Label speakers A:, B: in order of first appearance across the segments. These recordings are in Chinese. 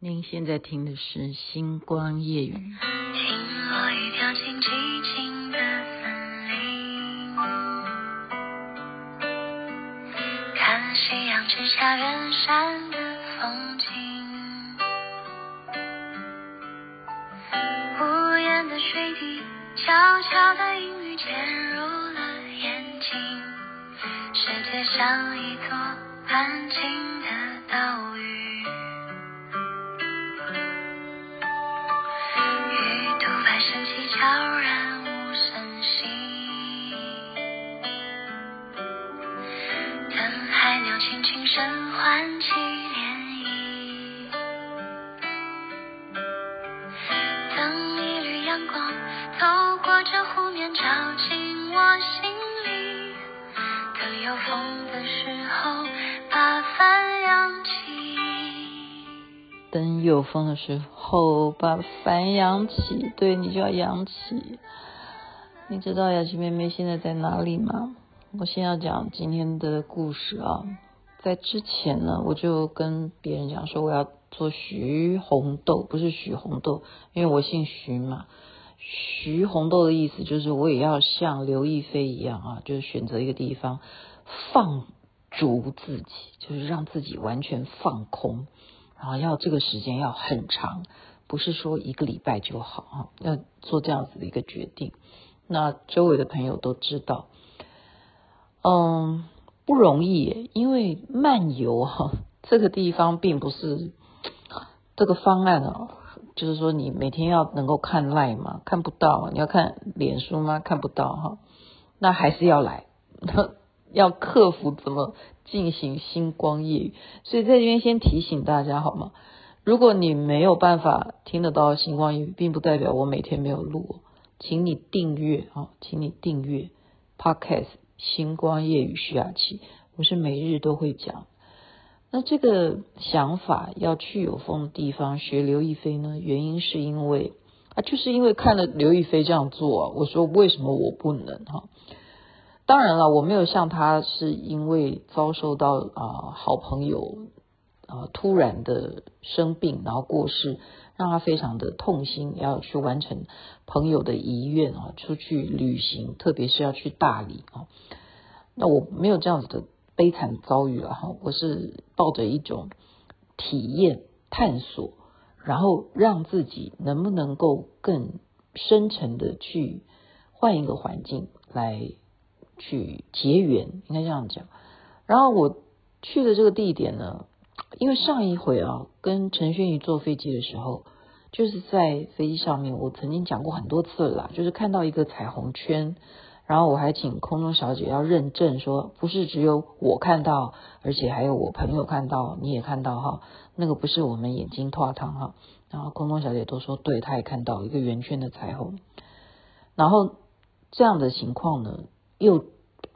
A: 您现在听的是《星光夜语》。
B: 听落雨飘进寂静的森林，看夕阳之下远山的风景，无言的水滴悄悄的阴雨渐入了眼睛，世界像一座安静的岛声唤起涟漪，等一缕阳光透过这湖面照进我心里，等有风的时候把帆扬起，
A: 等有风的时候。把帆扬起，对，你就要扬起。你知道雅琪妹妹现在在哪里吗？我先要讲今天的故事啊。在之前呢，我就跟别人讲说我要做徐红豆，不是许红豆，因为我姓徐嘛。徐红豆的意思就是我也要像刘亦菲一样啊，就是选择一个地方放逐自己，就是让自己完全放空。然后要这个时间要很长，不是说一个礼拜就好啊，要做这样子的一个决定。那周围的朋友都知道，嗯，不容易，因为漫游哈，这个地方并不是这个方案啊，就是说你每天要能够看 LINE 吗？看不到，你要看脸书吗？看不到哈，那还是要来。要克服怎么进行星光夜语，所以在这边先提醒大家好吗？如果你没有办法听得到星光夜语，并不代表我每天没有录，请你订阅啊，请你订阅 Podcast 星光夜雨徐雅琪，我是每日都会讲。那这个想法要去有风的地方学刘亦菲呢？原因是因为啊，就是因为看了刘亦菲这样做啊，我说为什么我不能哈？当然了，我没有像他是因为遭受到啊、好朋友啊、突然的生病，然后过世，让他非常的痛心，要去完成朋友的遗愿啊，出去旅行，特别是要去大理啊。那我没有这样子的悲惨遭遇了哈，我是抱着一种体验、探索，然后让自己能不能够更深沉的去换一个环境来。去结缘，应该这样讲。然后我去的这个地点呢，因为上一回啊，跟陈轩宇坐飞机的时候，就是在飞机上面，我曾经讲过很多次了啦，就是看到一个彩虹圈，然后我还请空中小姐要认证说，不是只有我看到，而且还有我朋友看到，你也看到哈，那个不是我们眼睛脱汤哈。然后空中小姐都说对，她也看到一个圆圈的彩虹。然后这样的情况呢？又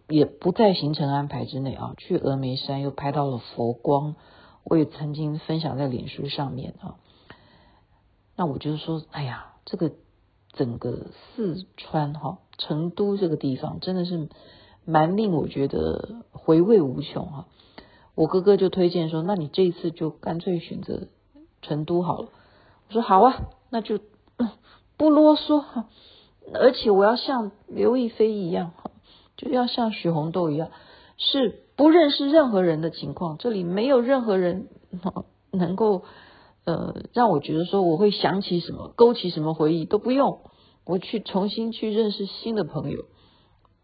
A: 也不在行程安排之内啊，去峨眉山又拍到了佛光，我也曾经分享在脸书上面啊。那我就说，哎呀，这个整个四川哈成都这个地方真的是蛮令我觉得回味无穷哈。我哥哥就推荐说，那你这一次就干脆选择成都好了。我说好啊，那就不啰嗦哈，而且我要像刘亦菲一样哈。就要像许红豆一样，是不认识任何人的情况，这里没有任何人 能够呃让我觉得说我会想起什么，勾起什么回忆都不用，我去重新去认识新的朋友，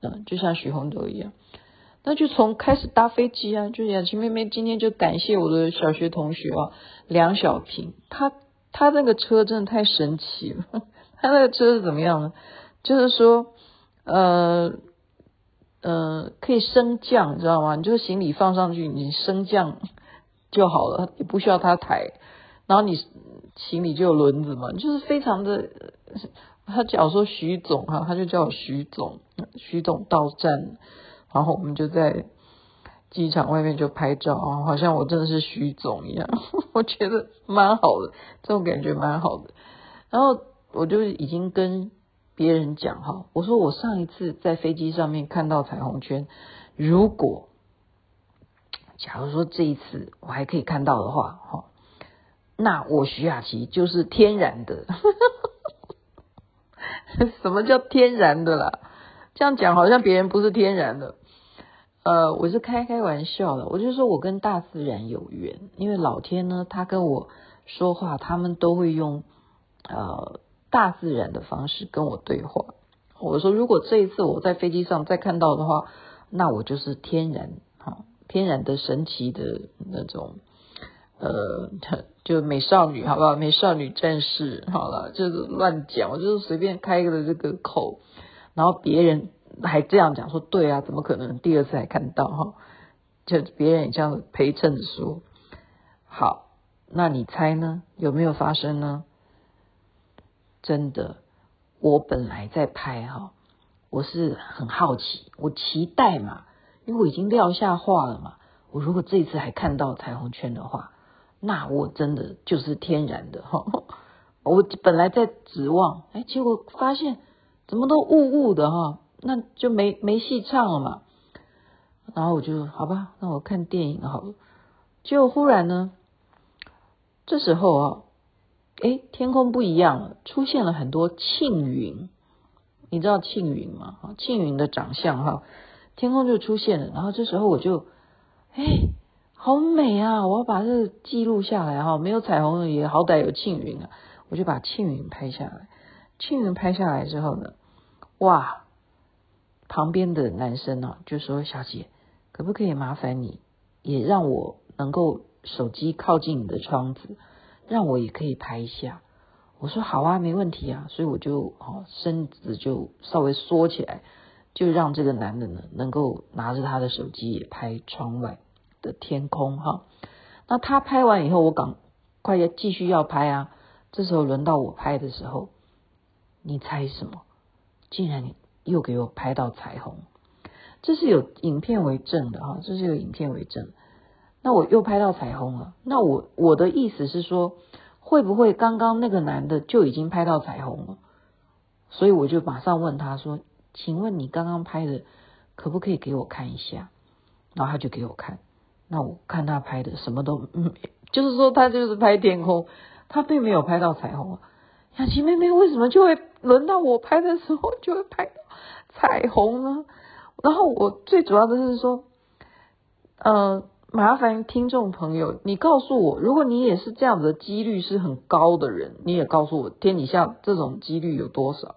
A: 嗯、就像许红豆一样，那就从开始搭飞机啊，就雅琪妹妹今天就感谢我的小学同学啊，梁小平，他他那个车真的太神奇了，他那个车是怎么样呢？就是说呃。呃，可以升降，你知道吗？你就是行李放上去，你升降就好了，也不需要他抬。然后你行李就有轮子嘛，就是非常的。他叫我说徐总哈，他就叫我徐总，徐总到站，然后我们就在机场外面就拍照啊，好像我真的是徐总一样，我觉得蛮好的，这种感觉蛮好的。然后我就已经跟。别人讲哈，我说我上一次在飞机上面看到彩虹圈，如果假如说这一次我还可以看到的话哈，那我徐雅琪就是天然的。什么叫天然的啦？这样讲好像别人不是天然的。呃，我是开开玩笑的，我就说我跟大自然有缘，因为老天呢，他跟我说话，他们都会用呃大自然的方式跟我对话。我说，如果这一次我在飞机上再看到的话，那我就是天然哈，天然的神奇的那种。呃，就美少女，好不好？美少女战士，好了，就是乱讲，我就是随便开个这个口，然后别人还这样讲说，对啊，怎么可能第二次还看到哈？就别人也这样陪衬着说，好，那你猜呢？有没有发生呢？真的，我本来在拍哈，我是很好奇，我期待嘛，因为我已经撂下话了嘛，我如果这次还看到彩虹圈的话。那我真的就是天然的哈，我本来在指望，哎，结果发现怎么都雾雾的哈，那就没没戏唱了嘛。然后我就好吧，那我看电影好了。结果忽然呢，这时候啊，哎，天空不一样了，出现了很多庆云。你知道庆云吗？哈，庆云的长相哈，天空就出现了。然后这时候我就，哎。好美啊！我要把这记录下来哈。没有彩虹也好歹有庆云啊，我就把庆云拍下来。庆云拍下来之后呢，哇！旁边的男生呢就说：“小姐，可不可以麻烦你也让我能够手机靠近你的窗子，让我也可以拍一下？”我说：“好啊，没问题啊。”所以我就哦身子就稍微缩起来，就让这个男的呢能够拿着他的手机也拍窗外。的天空哈，那他拍完以后，我赶快要继续要拍啊。这时候轮到我拍的时候，你猜什么？竟然又给我拍到彩虹，这是有影片为证的哈，这是有影片为证。那我又拍到彩虹了。那我我的意思是说，会不会刚刚那个男的就已经拍到彩虹了？所以我就马上问他说：“请问你刚刚拍的可不可以给我看一下？”然后他就给我看。那我看他拍的什么都，嗯，就是说他就是拍天空，他并没有拍到彩虹啊。雅琪妹妹为什么就会轮到我拍的时候就会拍到彩虹呢？然后我最主要的是说，呃，麻烦听众朋友，你告诉我，如果你也是这样子的几率是很高的人，你也告诉我天底下这种几率有多少？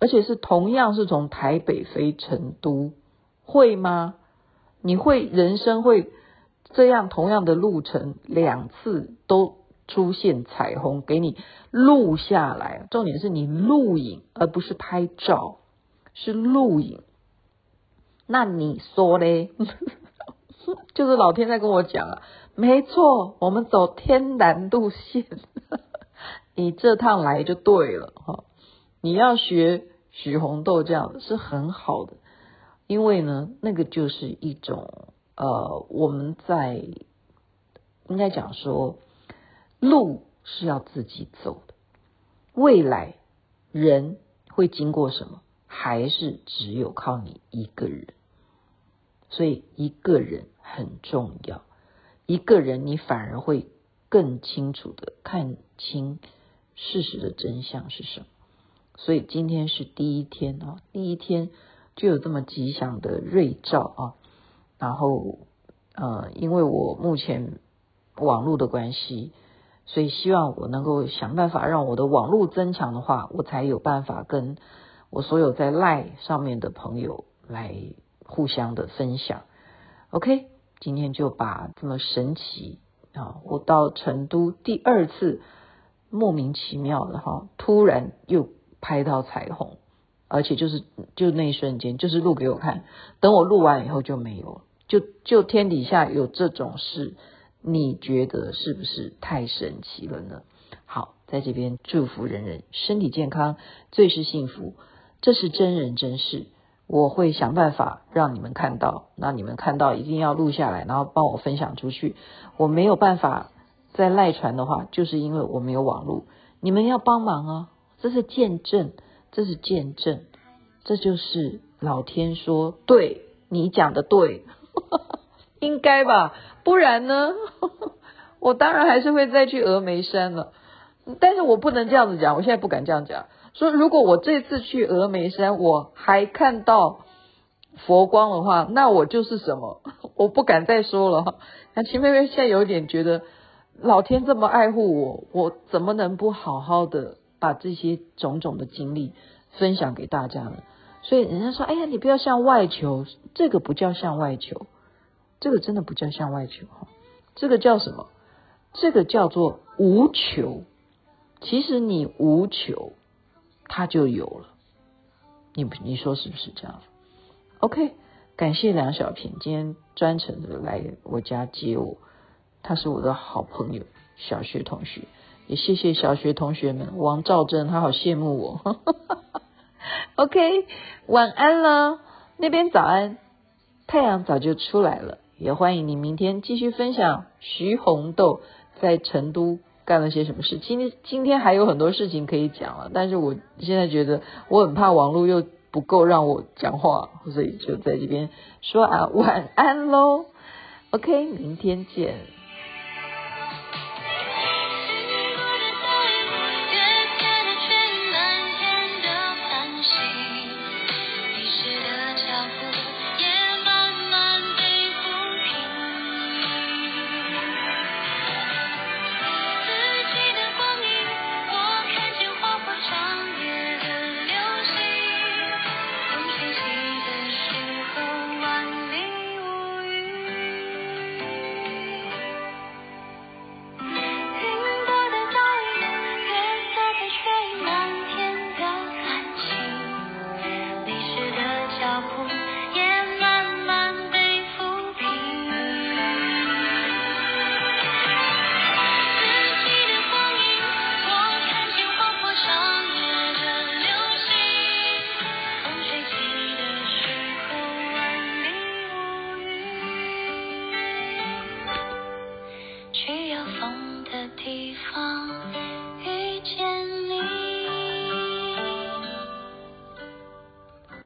A: 而且是同样是从台北飞成都，会吗？你会人生会？这样同样的路程两次都出现彩虹，给你录下来。重点是你录影，而不是拍照，是录影。那你说嘞？就是老天在跟我讲啊，没错，我们走天然路线。你这趟来就对了哈。你要学许红豆这样是很好的，因为呢，那个就是一种。呃，我们在应该讲说，路是要自己走的。未来人会经过什么，还是只有靠你一个人。所以一个人很重要，一个人你反而会更清楚的看清事实的真相是什么。所以今天是第一天啊，第一天就有这么吉祥的瑞兆啊。然后，呃，因为我目前网络的关系，所以希望我能够想办法让我的网络增强的话，我才有办法跟我所有在赖上面的朋友来互相的分享。OK，今天就把这么神奇啊，我到成都第二次莫名其妙的哈，突然又拍到彩虹。而且就是就那一瞬间，就是录给我看。等我录完以后就没有。就就天底下有这种事，你觉得是不是太神奇了呢？好，在这边祝福人人身体健康，最是幸福。这是真人真事，我会想办法让你们看到。那你们看到一定要录下来，然后帮我分享出去。我没有办法再赖传的话，就是因为我没有网络。你们要帮忙啊！这是见证。这是见证，这就是老天说，对，你讲的对，应该吧？不然呢？我当然还是会再去峨眉山了。但是我不能这样子讲，我现在不敢这样讲。说如果我这次去峨眉山，我还看到佛光的话，那我就是什么？我不敢再说了。那秦妹妹现在有点觉得，老天这么爱护我，我怎么能不好好的把这些种种的经历分享给大家呢？所以人家说，哎呀，你不要向外求，这个不叫向外求，这个真的不叫向外求，这个叫什么？这个叫做无求。其实你无求，它就有了。你你说是不是这样？OK，感谢梁小平今天专程的来我家接我，他是我的好朋友，小学同学。也谢谢小学同学们，王兆珍他好羡慕我。OK，晚安了，那边早安，太阳早就出来了。也欢迎你明天继续分享徐红豆在成都。干了些什么事？今天今天还有很多事情可以讲了，但是我现在觉得我很怕网络又不够让我讲话，所以就在这边说啊，晚安喽。OK，明天见。